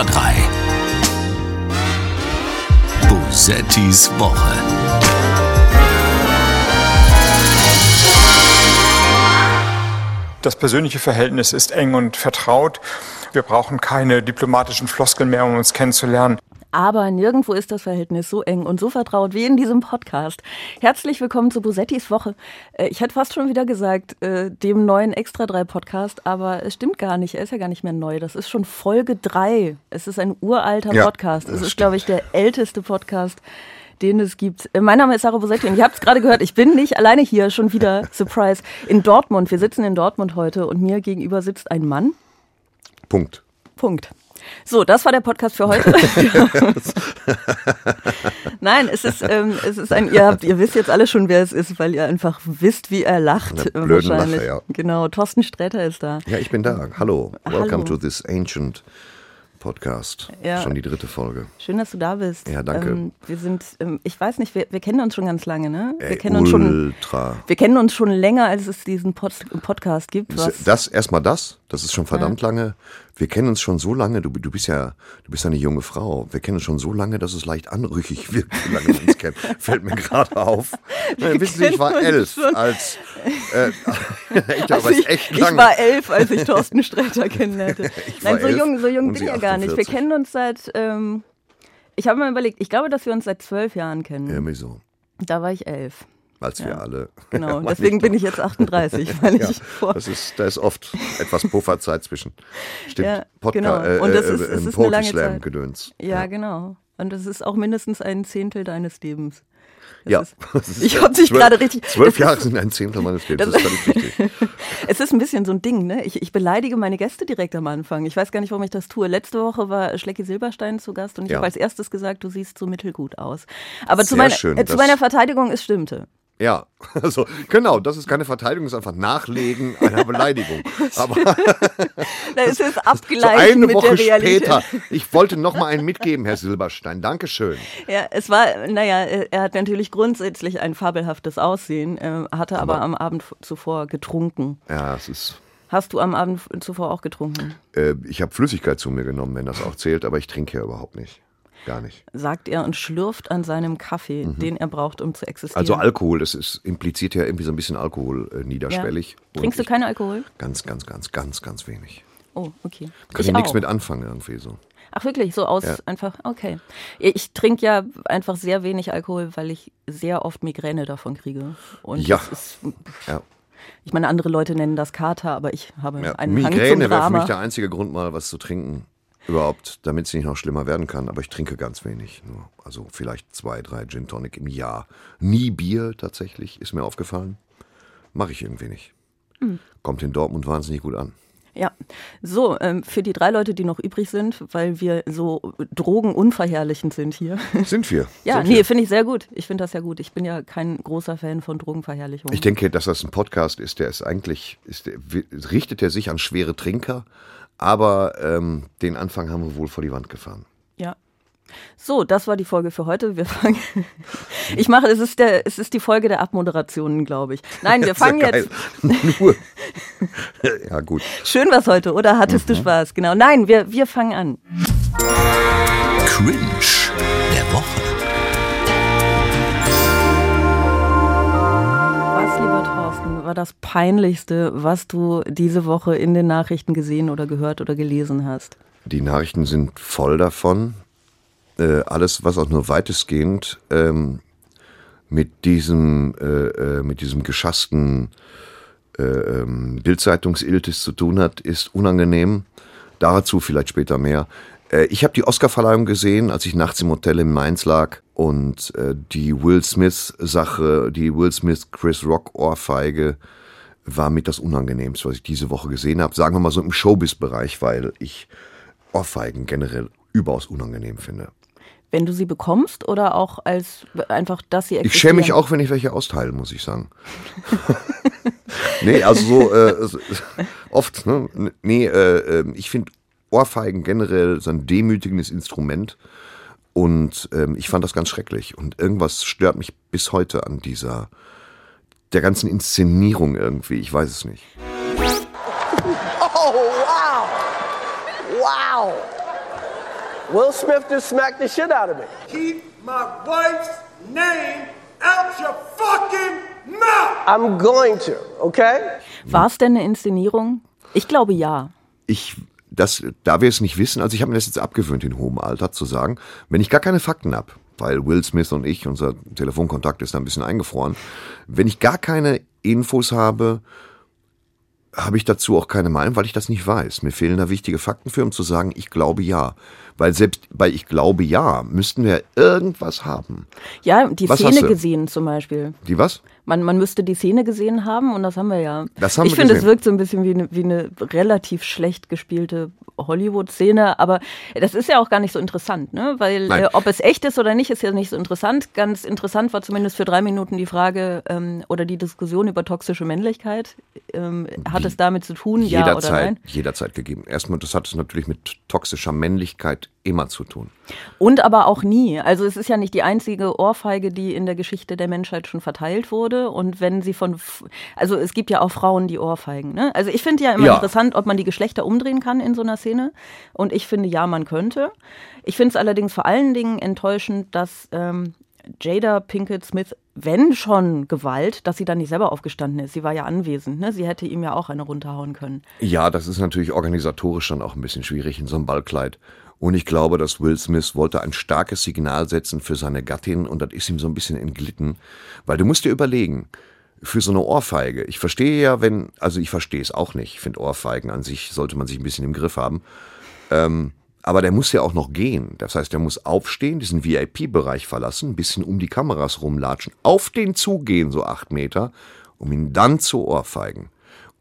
Extra 3. Bosettis Woche. Das persönliche Verhältnis ist eng und vertraut. Wir brauchen keine diplomatischen Floskeln mehr, um uns kennenzulernen. Aber nirgendwo ist das Verhältnis so eng und so vertraut wie in diesem Podcast. Herzlich willkommen zu Bosettis Woche. Äh, ich hätte fast schon wieder gesagt, äh, dem neuen Extra 3 Podcast, aber es stimmt gar nicht. Er ist ja gar nicht mehr neu. Das ist schon Folge 3. Es ist ein uralter Ja, Podcast. Es ist, stimmt. glaube ich, der älteste Podcast, den es gibt. Äh, Mein Name ist Sarah Bosetti und ihr habt es gerade gehört, ich bin nicht alleine hier, schon wieder, Surprise, in Dortmund. Wir sitzen in Dortmund heute und mir gegenüber sitzt ein Mann. Punkt. Punkt. So, das war der Podcast für heute. Nein, es ist, ähm, es ist ein, ihr, habt, ihr wisst jetzt alle schon, wer es ist, weil ihr einfach wisst, wie er lacht. Eine äh, blöden wahrscheinlich. Lache, ja. Genau, Thorsten Sträter ist da. Ja, ich bin da. Hallo. Welcome Hallo. to this ancient podcast. Ja. Schon die dritte Folge. Schön, dass du da bist. Ja, danke. Ähm, wir sind, ähm, ich weiß nicht, wir, wir kennen uns schon ganz lange, ne? Wir Ey, kennen uns schon, ultra. wir kennen uns schon länger, als es diesen Pod Podcast gibt. Das erstmal das, das ist schon verdammt lange. Wir kennen uns schon so lange, du, du bist ja, du bist ja eine junge Frau. Wir kennen uns schon so lange, dass es leicht anrüchig wirkt, wie lange wir uns kennen. Fällt mir gerade auf. Äh, wissen Sie, ich war elf, als äh, echt, Also ich, echt ich war elf, als ich Thorsten Sträter kennenlernte. Nein, so jung, so jung bin ich ja gar nicht. Wir 48. kennen uns seit, ähm, ich habe mal überlegt, ich glaube, dass wir uns seit zwölf Jahren kennen. Irgendwie so, Da war ich elf. Als wir alle. Genau, deswegen bin ich jetzt 38, weil Ja, ich vor. das ist, da ist oft etwas Pufferzeit zwischen. Stimmt. Ja, Podca- genau. äh, Und das äh, ist- ähm, ist Poetry Slam. Gedöns. Ja, genau. Und das ist auch mindestens ein Zehntel deines Lebens. Das Ja. Ist, ich hab dich gerade richtig. Zwölf Jahre Ist, sind ein Zehntel meines Lebens. das- Das, ist völlig richtig. es ist ein bisschen so ein Ding, ne? Ich, ich beleidige meine Gäste direkt am Anfang. Ich weiß gar nicht, warum ich das tue. Letzte Woche war Schlecki Silberstein zu Gast und ich Ja. habe als erstes gesagt, du siehst so mittelgut aus. Aber zu Sehr meiner, schön, äh, zu meiner Verteidigung, es stimmte. Ja, also genau, das ist keine Verteidigung, das ist einfach Nachlegen einer Beleidigung. Aber Da ist es so eine mit Woche der Realität. später, ich wollte noch mal einen mitgeben, Herr Silberstein. Dankeschön. Ja, es war, naja, er hat natürlich grundsätzlich ein fabelhaftes Aussehen, äh, hatte aber, Aber- am Abend zuvor getrunken. Ja, es ist. Hast du am Abend zuvor auch getrunken? Äh, ich habe Flüssigkeit zu mir genommen, wenn das auch zählt, aber ich trinke ja überhaupt nicht. Gar nicht. Sagt er und schlürft an seinem Kaffee, den er braucht, um zu existieren. Mhm. Also Alkohol, das ist, impliziert ja irgendwie so ein bisschen Alkohol äh, niederschwellig. Und Trinkst du keinen Alkohol? Ganz, ganz, ganz, ganz, ganz wenig. Oh, okay. Kann ich ich nichts mit anfangen irgendwie so. Ach wirklich, so aus Ja. einfach, okay. Ich trinke ja einfach sehr wenig Alkohol, weil ich sehr oft Migräne davon kriege. Und Ja. ist, Ja. ich meine, andere Leute nennen das Kater, aber ich habe Ja, einen Hang zum Migräne wäre für Drama. mich der einzige Grund, mal was zu trinken. Überhaupt, damit es nicht noch schlimmer werden kann. Aber ich trinke ganz wenig. Nur. Also vielleicht zwei, drei Gin Tonic im Jahr. Nie Bier tatsächlich, ist mir aufgefallen. Mache ich irgendwie nicht. Hm. Kommt in Dortmund wahnsinnig gut an. Ja, so, ähm, für die drei Leute, die noch übrig sind, weil wir so drogenunverherrlichend sind hier. Sind wir. Ja, sind nee, finde ich sehr gut. Ich finde das ja gut. Ich bin ja kein großer Fan von Drogenverherrlichung. Ich denke, dass das ein Podcast ist, der ist eigentlich, ist richtet er sich an schwere Trinker. Aber ähm, den Anfang haben wir wohl vor die Wand gefahren. Ja. So, das war die Folge für heute. Wir fangen. Ich mache, es ist der, es ist die Folge der Abmoderationen, glaube ich. Nein, wir ja fangen geil. jetzt. Nur. ja, gut. Schön was heute, oder? Hattest Mhm. du Spaß? Genau. Nein, wir, wir fangen an. Cringe der Woche. War das Peinlichste, was du diese Woche in den Nachrichten gesehen oder gehört oder gelesen hast? Die Nachrichten sind voll davon. Äh, alles, was auch nur weitestgehend ähm, mit diesem, äh, äh, mit diesem geschassten äh, ähm, Bildzeitungsiltis zu tun hat, ist unangenehm. Dazu vielleicht später mehr. Äh, ich habe die Oscarverleihung gesehen, als ich nachts im Hotel in Mainz lag und äh, die Will Smith-Sache, die Will Smith-Chris Rock-Ohrfeige war mit das Unangenehmste, was ich diese Woche gesehen habe. Sagen wir mal so im Showbiz-Bereich, weil ich Ohrfeigen generell überaus unangenehm finde. Wenn du sie bekommst oder auch als einfach, dass sie Ich existieren? schäme mich auch, wenn ich welche austeile, muss ich sagen. nee, also so äh, oft, ne? Nee, äh, äh, ich finde Ohrfeigen generell so ein demütigendes Instrument. Und ähm, ich fand das ganz schrecklich. Und irgendwas stört mich bis heute an dieser, der ganzen Inszenierung irgendwie. Ich weiß es nicht. Oh, wow. Wow. Will Smith just smacked the shit out of me. Keep my wife's name out your fucking mouth! I'm going to, okay? War es denn eine Inszenierung? Ich glaube ja. Ich, das, da wir es nicht wissen, also ich habe mir das jetzt abgewöhnt, in hohem Alter zu sagen, wenn ich gar keine Fakten habe, weil Will Smith und ich, unser Telefonkontakt ist da ein bisschen eingefroren, wenn ich gar keine Infos habe, habe ich dazu auch keine Meinung, weil ich das nicht weiß. Mir fehlen da wichtige Fakten für, um zu sagen, ich glaube ja. Weil selbst bei ich glaube ja, müssten wir irgendwas haben. Ja, die Was Szene gesehen zum Beispiel. Die was? Man, man müsste die Szene gesehen haben und das haben wir ja. Das haben ich finde, es wirkt so ein bisschen wie eine, wie eine relativ schlecht gespielte Hollywood-Szene, aber das ist ja auch gar nicht so interessant, ne? Weil äh, ob es echt ist oder nicht, ist ja nicht so interessant. Ganz interessant war zumindest für drei Minuten die Frage ähm, oder die Diskussion über toxische Männlichkeit. Ähm, hat es damit zu tun, ja oder jederzeit, nein? jederzeit gegeben. Erstmal, das hat es natürlich mit toxischer Männlichkeit immer zu tun. Und aber auch nie. Also es ist ja nicht die einzige Ohrfeige, die in der Geschichte der Menschheit schon verteilt wurde. Und wenn sie von, also es gibt ja auch Frauen, die Ohrfeigen. Ne? Also ich finde ja immer Ja. interessant, ob man die Geschlechter umdrehen kann in so einer Szene. Und ich finde, ja, man könnte. Ich finde es allerdings vor allen Dingen enttäuschend, dass ähm, Jada Pinkett Smith, wenn schon Gewalt, dass sie dann nicht selber aufgestanden ist. Sie war ja anwesend. Ne? Sie hätte ihm ja auch eine runterhauen können. Ja, das ist natürlich organisatorisch dann auch ein bisschen schwierig in so einem Ballkleid. Und ich glaube, dass Will Smith wollte ein starkes Signal setzen für seine Gattin und das ist ihm so ein bisschen entglitten. Weil du musst dir überlegen, für so eine Ohrfeige, ich verstehe ja, wenn, also ich verstehe es auch nicht, ich finde Ohrfeigen an sich sollte man sich ein bisschen im Griff haben. Ähm, aber der muss ja auch noch gehen. Das heißt, der muss aufstehen, diesen VIP-Bereich verlassen, ein bisschen um die Kameras rumlatschen, auf den zugehen, so acht Meter, um ihn dann zu ohrfeigen.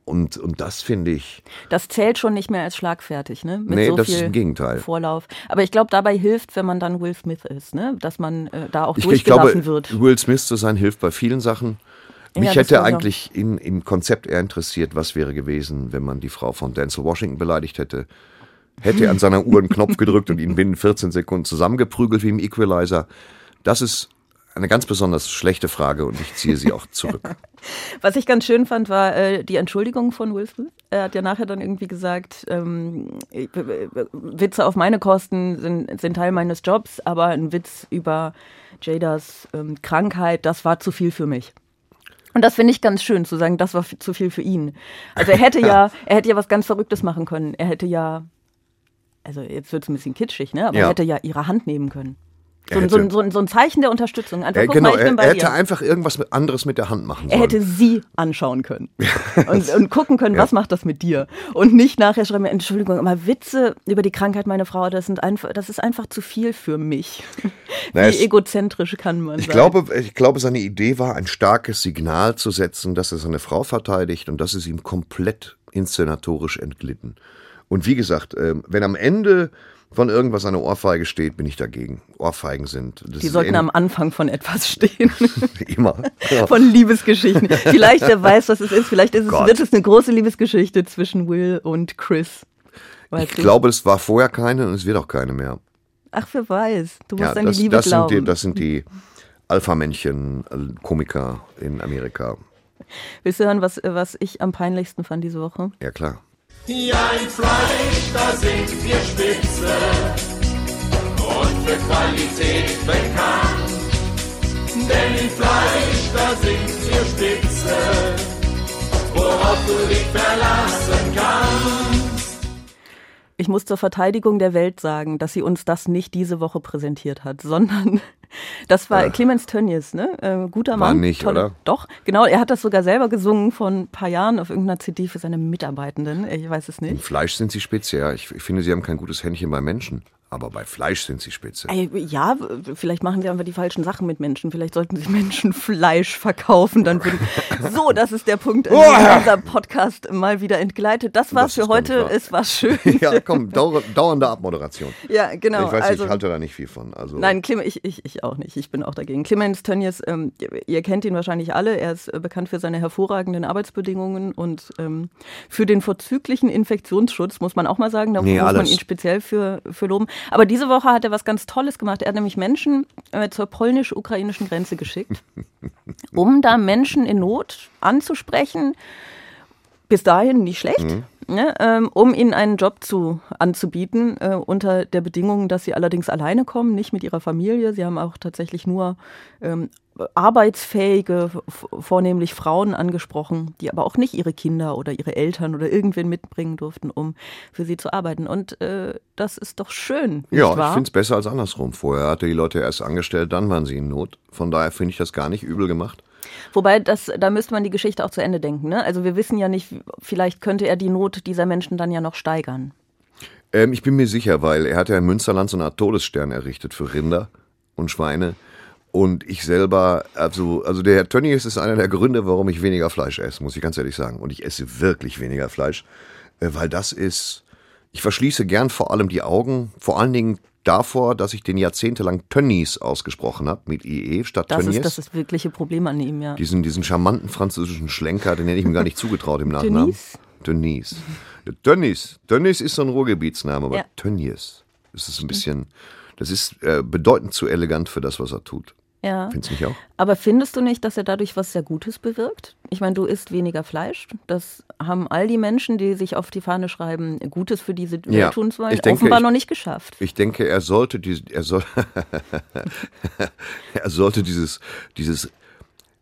Und, und das finde ich, Das zählt schon nicht mehr als schlagfertig, ne? Mit Nee, so das viel ist im Gegenteil. Vorlauf. Aber ich glaube, dabei hilft, wenn man dann Will Smith ist, ne? Dass man äh, da auch Ich, ich durchgelassen glaube, wird. Will Smith zu sein hilft bei vielen Sachen. Ja, Mich das hätte ich eigentlich in, im Konzept eher interessiert, was wäre gewesen, wenn man die Frau von Denzel Washington beleidigt hätte. Hätte er an seiner Uhr einen Knopf gedrückt und ihn binnen 14 Sekunden zusammengeprügelt wie im Equalizer. Das ist eine ganz besonders schlechte Frage und ich ziehe sie auch zurück. Was ich ganz schön fand, war äh, die Entschuldigung von Will Smith. Er hat ja nachher dann irgendwie gesagt, ähm, äh, Witze auf meine Kosten sind, sind Teil meines Jobs, aber ein Witz über Jadas ähm, Krankheit, das war zu viel für mich. Und das finde ich ganz schön, zu sagen, das war zu viel für ihn. Also er hätte ja, er hätte ja was ganz Verrücktes machen können. Er hätte ja, also jetzt wird es ein bisschen kitschig, ne? Aber Ja. er hätte ja ihre Hand nehmen können. So, so, hätte- so, ein- so ein Zeichen der Unterstützung. Einfach, Er, guck genau, mal, er, er dir. hätte einfach irgendwas anderes mit der Hand machen sollen. Er hätte sie anschauen können und, und gucken können, was macht das mit dir. Und nicht nachher schreiben, Entschuldigung, aber Witze über die Krankheit meiner Frau, das, sind einfach, das ist einfach zu viel für mich. Na, Wie es- egozentrisch kann man Ich sein. glaube, ich glaube, seine Idee war, ein starkes Signal zu setzen, dass er seine Frau verteidigt und das ist ihm komplett inszenatorisch entglitten. Und wie gesagt, ähm, wenn am Ende von irgendwas eine Ohrfeige steht, bin ich dagegen. Ohrfeigen sind. Die sollten am Anfang von etwas stehen. immer. Ja. Von Liebesgeschichten. Vielleicht, wer weiß, was es ist. Vielleicht ist es, wird es eine große Liebesgeschichte zwischen Will und Chris. Weißt Ich du? glaube, es war vorher keine und es wird auch keine mehr. Ach, wer weiß. Du musst Ja, an das, die Liebe das, sind glauben. die, das sind die Alpha-Männchen, äh, Komiker in Amerika. Willst du hören, was, was ich am peinlichsten fand diese Woche? Ja, klar. Hier ein Fleisch, da sind wir spitze und für Qualität bekannt. Denn im Fleisch, da sind wir spitze, worauf du dich verlassen kannst. Ich muss zur Verteidigung der Welt sagen, dass sie uns das nicht diese Woche präsentiert hat, sondern das war Clemens Tönnies, ne? Äh, guter War Mann. nicht, oder? Doch, genau. Er hat das sogar selber gesungen vor ein paar Jahren auf irgendeiner CD für seine Mitarbeitenden. Ich weiß es Im nicht. Fleisch sind sie spitze, ja. Ich, ich finde, sie haben kein gutes Händchen bei Menschen. Aber bei Fleisch sind sie spitze. Ja, vielleicht machen sie einfach die falschen Sachen mit Menschen. Vielleicht sollten sie Menschen Fleisch verkaufen. Dann würden so, das ist der Punkt, an dem unser Podcast mal wieder entgleitet. Das war's Das für heute. Es war schön. Ja, komm, dauer, dauernde Abmoderation. Ja, genau. ich weiß, also, ich halte da nicht viel von. Also, Nein, Clem, ich, ich, ich auch nicht. Ich bin auch dagegen. Clemens Tönnies, ähm, ihr kennt ihn wahrscheinlich alle. Er ist äh, bekannt für seine hervorragenden Arbeitsbedingungen und ähm, für den vorzüglichen Infektionsschutz, muss man auch mal sagen. Da Nee, muss man alles. ihn speziell für, für loben. Aber diese Woche hat er was ganz Tolles gemacht. Er hat nämlich Menschen äh, zur polnisch-ukrainischen Grenze geschickt, um da Menschen in Not anzusprechen. Bis dahin nicht schlecht. Mhm. Ne, ähm, um ihnen einen Job zu, anzubieten, äh, unter der Bedingung, dass sie allerdings alleine kommen, nicht mit ihrer Familie. Sie haben auch tatsächlich nur ähm, arbeitsfähige, vornehmlich Frauen angesprochen, die aber auch nicht ihre Kinder oder ihre Eltern oder irgendwen mitbringen durften, um für sie zu arbeiten. Und äh, das ist doch schön. Ja, wahr? ich finde es besser als andersrum. Vorher hatte die Leute erst angestellt, dann waren sie in Not. Von daher finde ich das gar nicht übel gemacht. Wobei, das, da müsste man die Geschichte auch zu Ende denken. Ne? Also wir wissen ja nicht, vielleicht könnte er die Not dieser Menschen dann ja noch steigern. Ähm, ich bin mir sicher, weil er hat ja in Münsterland so eine Art Todesstern errichtet für Rinder und Schweine. Und ich selber, also, also der Herr Tönnies ist einer der Gründe, warum ich weniger Fleisch esse, muss ich ganz ehrlich sagen. Und ich esse wirklich weniger Fleisch, äh, weil das ist, ich verschließe gern vor allem die Augen, vor allen Dingen davor, dass ich den jahrzehntelang Tönnies ausgesprochen habe, mit IE statt Das Tönnies. ist das ist wirkliche Problem an ihm, ja. Diesen, diesen charmanten französischen Schlenker, den hätte ich mir gar nicht zugetraut im Nachnamen. Tönnies? Tönnies. Tönnies. Tönnies ist so ein Ruhrgebietsname, aber Ja. Tönnies. Das ist ein bisschen, das ist äh, bedeutend zu elegant für das, was er tut. Ja. Findest du nicht auch? Aber findest du nicht, dass er dadurch was sehr Gutes bewirkt? Ich meine, du isst weniger Fleisch. Das haben all die Menschen, die sich auf die Fahne schreiben, Gutes für diese Ja, tun zu wollen, ich denke, offenbar ich- noch nicht geschafft. Ich denke, er sollte die, er soll, er sollte dieses, dieses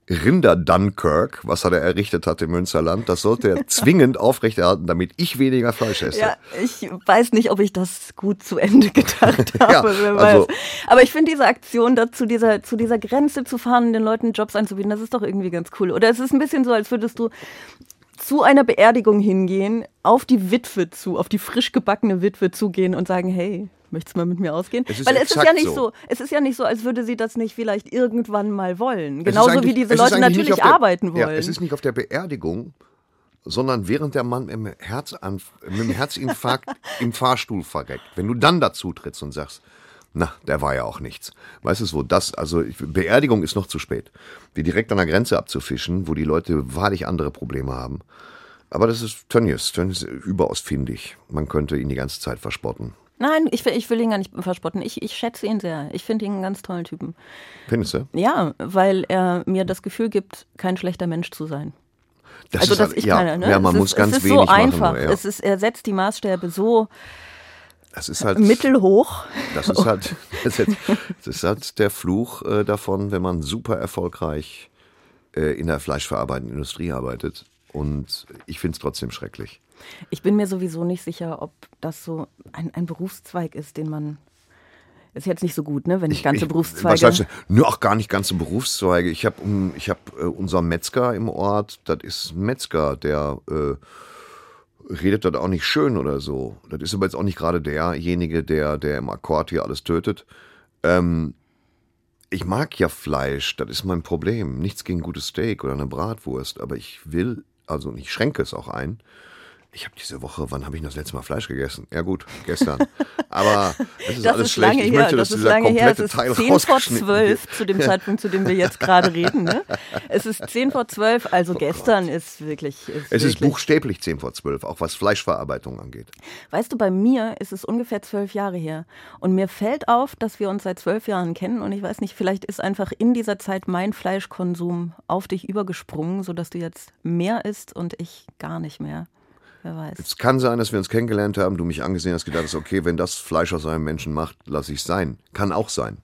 Rinder Dunkirk, was er da errichtet hat im Münsterland, das sollte er zwingend aufrechterhalten, damit ich weniger Fleisch esse. Ja, ich weiß nicht, ob ich das gut zu Ende gedacht habe. Ja, also-. Aber ich finde diese Aktion, da zu dieser, zu dieser Grenze zu fahren, den Leuten Jobs anzubieten, das ist doch irgendwie ganz cool. Oder es ist ein bisschen so, als würdest du zu einer Beerdigung hingehen, auf die Witwe zu, auf die frisch gebackene Witwe zugehen und sagen, hey, möchtest du mal mit mir ausgehen? Es Weil es ist ja nicht so. so. es ist ja nicht so, als würde sie das nicht vielleicht irgendwann mal wollen. Genauso wie diese Leute natürlich der- arbeiten wollen. Ja, es ist nicht auf der Beerdigung, sondern während der Mann im Herzanf mit dem Herzinfarkt im Fahrstuhl verreckt. Wenn du dann dazu trittst und sagst, na, der war ja auch nichts. Weißt du so, das, also ich- Beerdigung ist noch zu spät. Die direkt an der Grenze abzufischen, wo die Leute wahrlich andere Probleme haben. Aber das ist Tönnies. Tönnies ist überaus findig. Man könnte ihn die ganze Zeit verspotten. Nein, ich, will- ich will ihn gar nicht verspotten. Ich, ich schätze ihn sehr. Ich finde ihn einen ganz tollen Typen. Findest du? Ja, weil er mir das Gefühl gibt, kein schlechter Mensch zu sein. Das also ist das ich ja, meine, ne? Ja, man es muss ist, ganz es ist wenig so machen. einfach. ja. Es ist, er setzt die Maßstäbe so das ist halt mittelhoch. Das ist halt, das ist, das ist halt der Fluch äh, davon, wenn man super erfolgreich äh, in der fleischverarbeitenden Industrie arbeitet. Und ich finde es trotzdem schrecklich. Ich bin mir sowieso nicht sicher, ob das so ein, ein Berufszweig ist, den man. Ist jetzt nicht so gut, ne? Wenn ich ganze ich, Berufszweige. Was heißt, nö, auch gar nicht ganze Berufszweige. Ich habe ich hab, äh, unser Metzger im Ort, das ist ein Metzger, der äh, redet das auch nicht schön oder so. Das ist aber jetzt auch nicht gerade derjenige, der, der im Akkord hier alles tötet. Ähm, ich mag ja Fleisch, das ist mein Problem. Nichts gegen gutes Steak oder eine Bratwurst, aber ich will, also ich schränke es auch ein. Ich habe diese Woche, wann habe ich das letzte Mal Fleisch gegessen? Ja gut, gestern. Aber das ist das alles ist schlecht. lange ich her. möchte, das dass ist dieser lange her. Es ist Teil 10 vor rausgeschnitten 12 wird. zu dem Zeitpunkt, zu dem wir jetzt gerade reden. Ne? Es ist 10 vor 12, also gestern ist wirklich. Ist Oh Es ist wirklich, buchstäblich 10 vor 12, auch was Fleischverarbeitung angeht. Weißt du, bei mir ist es ungefähr zwölf Jahre her. Und mir fällt auf, dass wir uns seit zwölf Jahren kennen. Und ich weiß nicht, vielleicht ist einfach in dieser Zeit mein Fleischkonsum auf dich übergesprungen, sodass du jetzt mehr isst und ich gar nicht mehr. Wer weiß. Es kann sein, dass wir uns kennengelernt haben, du mich angesehen hast, gedacht hast, okay, wenn das Fleisch aus einem Menschen macht, lasse ich es sein. Kann auch sein.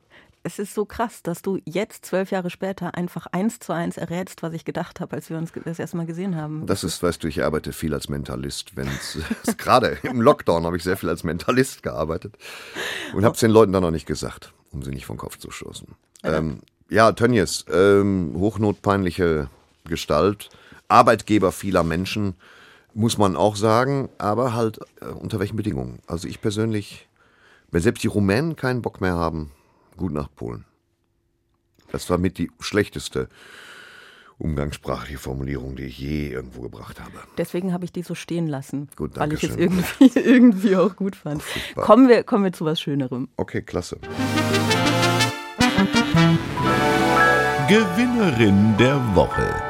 Es ist so krass, dass du jetzt zwölf Jahre später einfach eins zu eins errätst, was ich gedacht habe, als wir uns das erste Mal gesehen haben. Das ist, weißt du, ich arbeite viel als Mentalist. Wenn's, gerade im Lockdown habe ich sehr viel als Mentalist gearbeitet und habe es den Leuten dann noch nicht gesagt, um sie nicht vom Kopf zu stoßen. Ja, ähm, ja Tönnies, ähm, hochnotpeinliche Gestalt, Arbeitgeber vieler Menschen, muss man auch sagen, aber halt äh, unter welchen Bedingungen. Also ich persönlich, wenn selbst die Rumänen keinen Bock mehr haben, gut nach Polen. Das war mit die schlechteste umgangssprachliche Formulierung, die ich je irgendwo gebracht habe. Deswegen habe ich die so stehen lassen, Gut, weil ich es irgendwie, irgendwie auch gut fand. Kommen wir, kommen wir zu was Schönerem. Okay, klasse. Gewinnerin der Woche.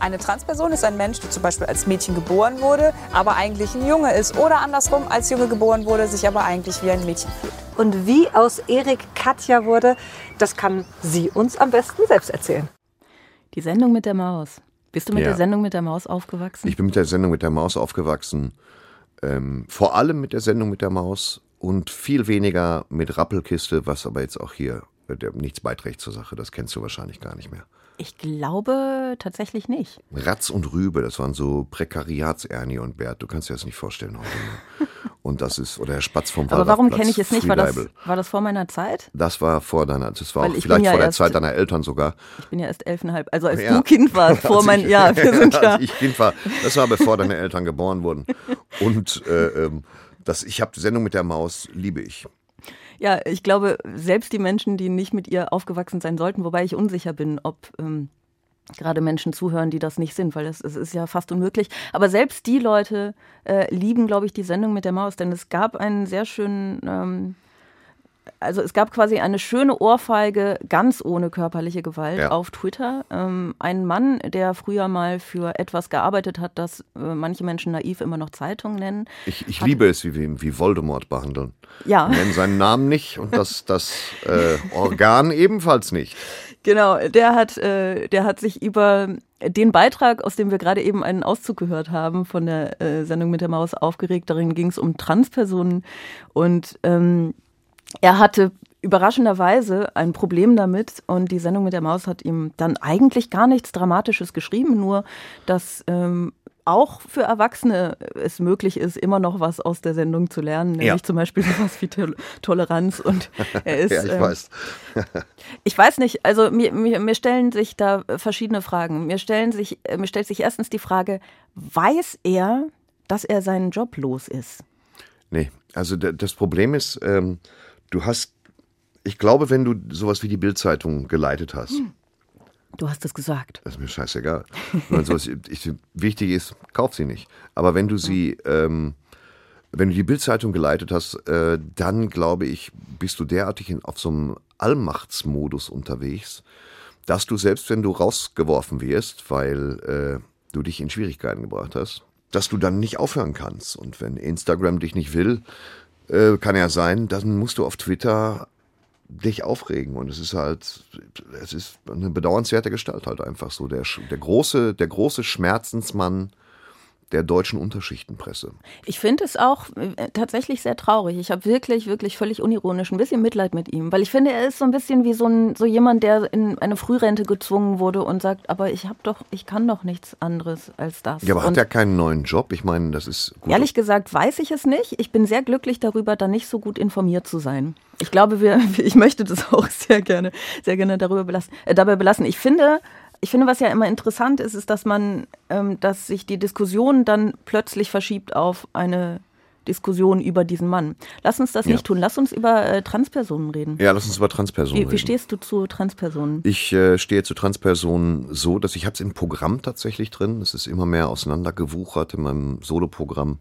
Eine Transperson ist ein Mensch, der zum Beispiel als Mädchen geboren wurde, aber eigentlich ein Junge ist. Oder andersrum, als Junge geboren wurde, sich aber eigentlich wie ein Mädchen fühlt. Und wie aus Erik Katja wurde, das kann sie uns am besten selbst erzählen. Die Sendung mit der Maus. Bist du mit Ja. der Sendung mit der Maus aufgewachsen? Ich bin mit der Sendung mit der Maus aufgewachsen. Ähm, vor allem mit der Sendung mit der Maus und viel weniger mit Rappelkiste, was aber jetzt auch hier der, nichts beiträgt zur Sache. Das kennst du wahrscheinlich gar nicht mehr. Ich glaube tatsächlich nicht. Ratz und Rübe, das waren so Prekariats-Ernie und Bert. Du kannst dir das nicht vorstellen heute. Und das ist, oder Herr Spatz vom Aber warum kenne ich es nicht? War das, war das vor meiner Zeit? Das war vor deiner, das war auch vielleicht ja vor der Zeit deiner Eltern sogar. Ich bin ja erst elfeinhalb. Also als Ja. du Kind warst, vor mein, ich- ja, wir sind ja. Ich Kind war, das war bevor deine Eltern geboren wurden. Und äh, ähm, das, ich habe die Sendung mit der Maus, liebe ich. Ja, ich glaube, selbst die Menschen, die nicht mit ihr aufgewachsen sein sollten, wobei ich unsicher bin, ob ähm, gerade Menschen zuhören, die das nicht sind, weil das, es ist ja fast unmöglich. Aber selbst die Leute äh, lieben, glaube ich, die Sendung mit der Maus, denn es gab einen sehr schönen, ähm, also es gab quasi eine schöne Ohrfeige ganz ohne körperliche Gewalt Ja. auf Twitter. Ähm, ein Mann, der früher mal für etwas gearbeitet hat, das äh, manche Menschen naiv immer noch Zeitung nennen. Ich, ich liebe es, wie wir ihn wie Voldemort behandeln. Ja. Wir nennen seinen Namen nicht und das, das äh, Organ ebenfalls nicht. Genau, der hat, äh, der hat sich über den Beitrag, aus dem wir gerade eben einen Auszug gehört haben von der äh, Sendung mit der Maus aufgeregt. Darin ging es um Transpersonen und ähm, er hatte überraschenderweise ein Problem damit und die Sendung mit der Maus hat ihm dann eigentlich gar nichts Dramatisches geschrieben, nur dass ähm, auch für Erwachsene es möglich ist, immer noch was aus der Sendung zu lernen, nämlich Ja. zum Beispiel sowas wie Tol Toleranz und er ist ja, ich ähm, weiß. ich weiß nicht, also mir, mir, mir stellen sich da verschiedene Fragen. Mir, stellen sich, äh, mir stellt sich erstens die Frage, weiß er, dass er seinen Job los ist? Nee, also das Problem ist, ähm, du hast, ich glaube, wenn du sowas wie die Bildzeitung geleitet hast, Du hast es gesagt. Das ist mir scheißegal. Wenn sowas, ich, wichtig ist, kauf sie nicht. Aber wenn du sie, ähm, wenn du die Bildzeitung geleitet hast, äh, dann glaube ich, bist du derartig in, auf so einem Allmachtsmodus unterwegs, dass du selbst wenn du rausgeworfen wirst, weil äh, du dich in Schwierigkeiten gebracht hast, dass du dann nicht aufhören kannst. Und wenn Instagram dich nicht will, äh, kann ja sein, dann musst du auf Twitter dich aufregen und es ist halt, es ist eine bedauernswerte Gestalt halt einfach so. Der, der große, der große Schmerzensmann der deutschen Unterschichtenpresse. Ich finde es auch äh, tatsächlich sehr traurig. Ich habe wirklich, wirklich völlig unironisch ein bisschen Mitleid mit ihm, weil ich finde, er ist so ein bisschen wie so, ein, so jemand, der in eine Frührente gezwungen wurde und sagt, aber ich habe doch, ich kann doch nichts anderes als das. Ja, aber und hat er keinen neuen Job? Ich meine, das ist gut. Ehrlich gesagt weiß ich es nicht. Ich bin sehr glücklich darüber, da nicht so gut informiert zu sein. Ich glaube, wir, ich möchte das auch sehr gerne, sehr gerne darüber belassen, äh, dabei belassen. Ich finde, ich finde, was ja immer interessant ist, ist, dass man, ähm, dass sich die Diskussion dann plötzlich verschiebt auf eine Diskussion über diesen Mann. Lass uns das Ja. nicht tun. Lass uns über äh, Transpersonen reden. ja, lass uns über Transpersonen Wie, wie reden. stehst du zu Transpersonen? Ich äh, stehe zu Transpersonen so, dass ich habe es im Programm tatsächlich drin. Es ist immer mehr auseinandergewuchert in meinem Soloprogramm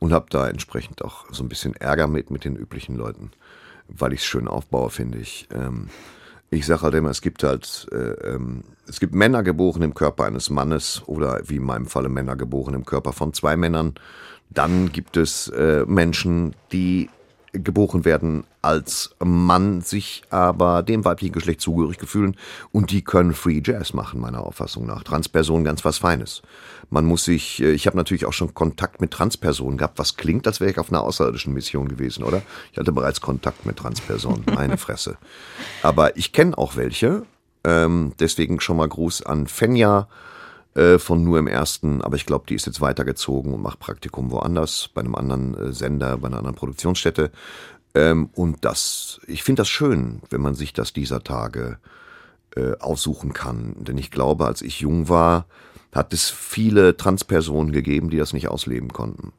und habe da entsprechend auch so ein bisschen Ärger mit mit den üblichen Leuten, weil ich es schön aufbaue, finde ich. Ähm, ich sage halt immer, es gibt halt, äh, ähm, es gibt Männer geboren im Körper eines Mannes oder wie in meinem Falle Männer geboren im Körper von zwei Männern. Dann gibt es äh, Menschen, die geboren werden als Mann, sich aber dem weiblichen Geschlecht zugehörig fühlen und die können Free Jazz machen, meiner Auffassung nach. Transpersonen ganz was Feines. Man muss sich, äh, ich habe natürlich auch schon Kontakt mit Transpersonen gehabt, was klingt, als wäre ich auf einer außerirdischen Mission gewesen, oder? Ich hatte bereits Kontakt mit Transpersonen, meine Fresse. Aber ich kenne auch welche, ähm, deswegen schon mal Gruß an Fenja, äh, von nur im ersten, aber ich glaube, die ist jetzt weitergezogen und macht Praktikum woanders, bei einem anderen äh, Sender, bei einer anderen Produktionsstätte. Ähm, und das, ich finde das schön, wenn man sich das dieser Tage äh, aussuchen kann. Denn ich glaube, als ich jung war, hat es viele Transpersonen gegeben, die das nicht ausleben konnten.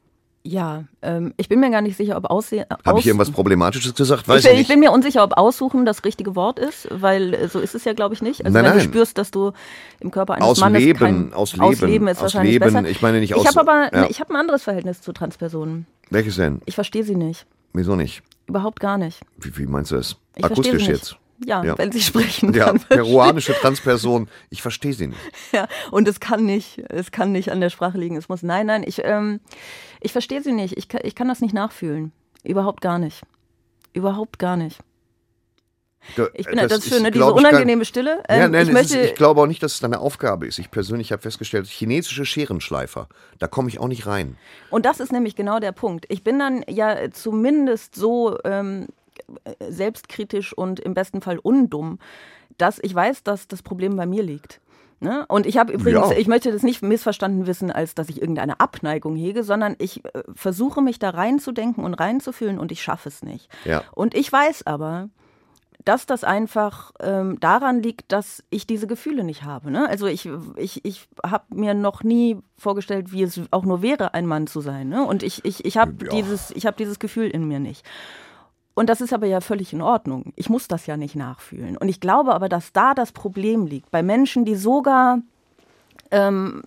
Ja, ähm, ich bin mir gar nicht sicher, ob Aussehen. Habe ich irgendwas Problematisches gesagt? Weiß ich, ich, bin, ich nicht. bin mir unsicher, ob aussuchen das richtige Wort ist, weil äh, so ist es ja, glaube ich, nicht. Also Nein, wenn du nein. spürst, dass du im Körper eines Aus Mannes Leben, kein, aus Leben, Ausleben ist aus wahrscheinlich Leben, besser. ich meine nicht Ich aus- habe aber, ja. ich habe ein anderes Verhältnis zu Transpersonen. Welches denn? Ich verstehe sie nicht, Wieso nicht? überhaupt gar nicht. Wie, wie meinst du das? Ich verstehe Akustisch jetzt? Ja, Ja. wenn sie sprechen. Ja, peruanische Transperson, ich verstehe sie nicht. Ja, und es kann nicht, es kann nicht an der Sprache liegen. Es muss, nein, nein, ich, ähm, ich verstehe sie nicht. Ich kann, ich kann das nicht nachfühlen. Überhaupt gar nicht. Überhaupt gar nicht. Ich bin halt das dafür, ist, ne, diese ich, unangenehme Stille. ja, Ähm, nein, ich möchte, ist, ich glaube auch nicht, dass es deine Aufgabe ist. Ich persönlich habe festgestellt, chinesische Scherenschleifer, da komme ich auch nicht rein. Und das ist nämlich genau der Punkt. Ich bin dann ja zumindest so ähm, äh, selbstkritisch und im besten Fall undumm, dass ich weiß, dass das Problem bei mir liegt. Ne? Und ich habe übrigens, Ja. ich möchte das nicht missverstanden wissen, als dass ich irgendeine Abneigung hege, sondern ich äh, versuche mich da reinzudenken und reinzufühlen und ich schaffe es nicht. Ja. Und ich weiß aber, dass das einfach ähm, daran liegt, dass ich diese Gefühle nicht habe. Ne? Also ich, ich, ich habe mir noch nie vorgestellt, wie es auch nur wäre, ein Mann zu sein. Ne? Und ich, ich, ich habe Ja. dieses, ich hab dieses Gefühl in mir nicht. Und das ist aber ja völlig in Ordnung. Ich muss das ja nicht nachfühlen. Und ich glaube aber, dass da das Problem liegt. Bei Menschen, die sogar ähm,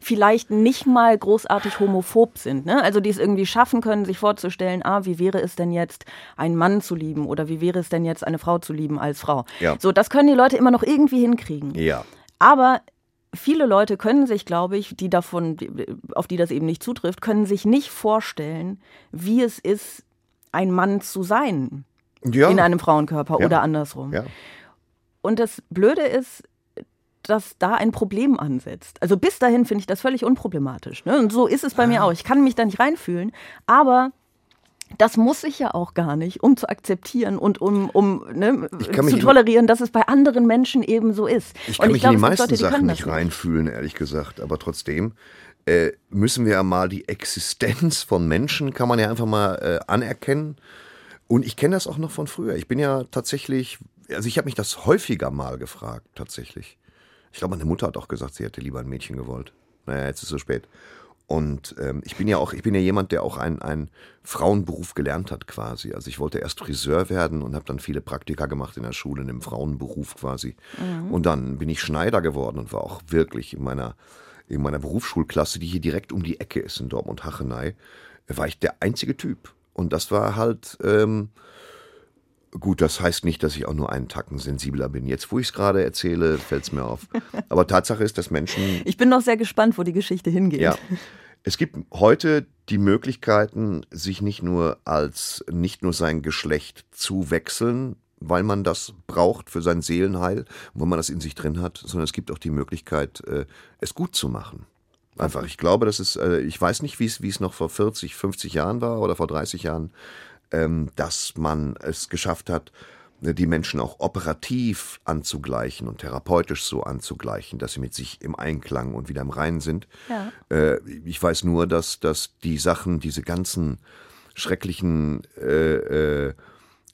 vielleicht nicht mal großartig homophob sind. Ne? Also die es irgendwie schaffen können, sich vorzustellen, ah, wie wäre es denn jetzt, einen Mann zu lieben oder wie wäre es denn jetzt, eine Frau zu lieben als Frau. Ja. So, das können die Leute immer noch irgendwie hinkriegen. Ja. Aber viele Leute können sich, glaube ich, die davon, auf die das eben nicht zutrifft, können sich nicht vorstellen, wie es ist, ein Mann zu sein Ja. in einem Frauenkörper Ja. oder andersrum. ja. Und das Blöde ist, dass da ein Problem ansetzt. Also bis dahin finde ich das völlig unproblematisch. Ne? Und so ist es bei Ah. mir auch. Ich kann mich da nicht reinfühlen, aber das muss ich ja auch gar nicht, um zu akzeptieren und um, um ne, Ich kann zu tolerieren, dass es bei anderen Menschen eben so ist. Ich und kann mich in die meisten Leute, die Sachen nicht reinfühlen, ehrlich gesagt. Aber trotzdem äh, müssen wir ja mal die Existenz von Menschen, kann man ja einfach mal äh, anerkennen. Und ich kenne das auch noch von früher. Ich bin ja tatsächlich, also ich habe mich das häufiger mal gefragt, tatsächlich. Ich glaube, meine Mutter hat auch gesagt, sie hätte lieber ein Mädchen gewollt. Naja, jetzt ist es so spät. Und ähm, ich bin ja auch, ich bin ja jemand, der auch einen, einen Frauenberuf gelernt hat quasi. Also ich wollte erst Friseur werden und habe dann viele Praktika gemacht in der Schule, in dem Frauenberuf quasi. Und dann bin ich Schneider geworden und war auch wirklich in meiner, in meiner Berufsschulklasse, die hier direkt um die Ecke ist in Dortmund-Hachenay, war ich der einzige Typ. Und das war halt, ähm, gut, das heißt nicht, dass ich auch nur einen Tacken sensibler bin. Jetzt, wo ich es gerade erzähle, fällt es mir auf. Aber Tatsache ist, dass Menschen Ich bin noch sehr gespannt, wo die Geschichte hingeht. ja. Es gibt heute die Möglichkeiten, sich nicht nur als nicht nur sein Geschlecht zu wechseln, weil man das braucht für sein Seelenheil, wo man das in sich drin hat, sondern es gibt auch die Möglichkeit, äh, es gut zu machen. Einfach, ich glaube, das ist, äh, ich weiß nicht, wie es wie es noch vor 40, 50 Jahren war oder vor 30 Jahren, ähm, dass man es geschafft hat, äh, die Menschen auch operativ anzugleichen und therapeutisch so anzugleichen, dass sie mit sich im Einklang und wieder im Reinen sind. Ja. Ich weiß nur, dass, dass die Sachen, diese ganzen schrecklichen äh, äh,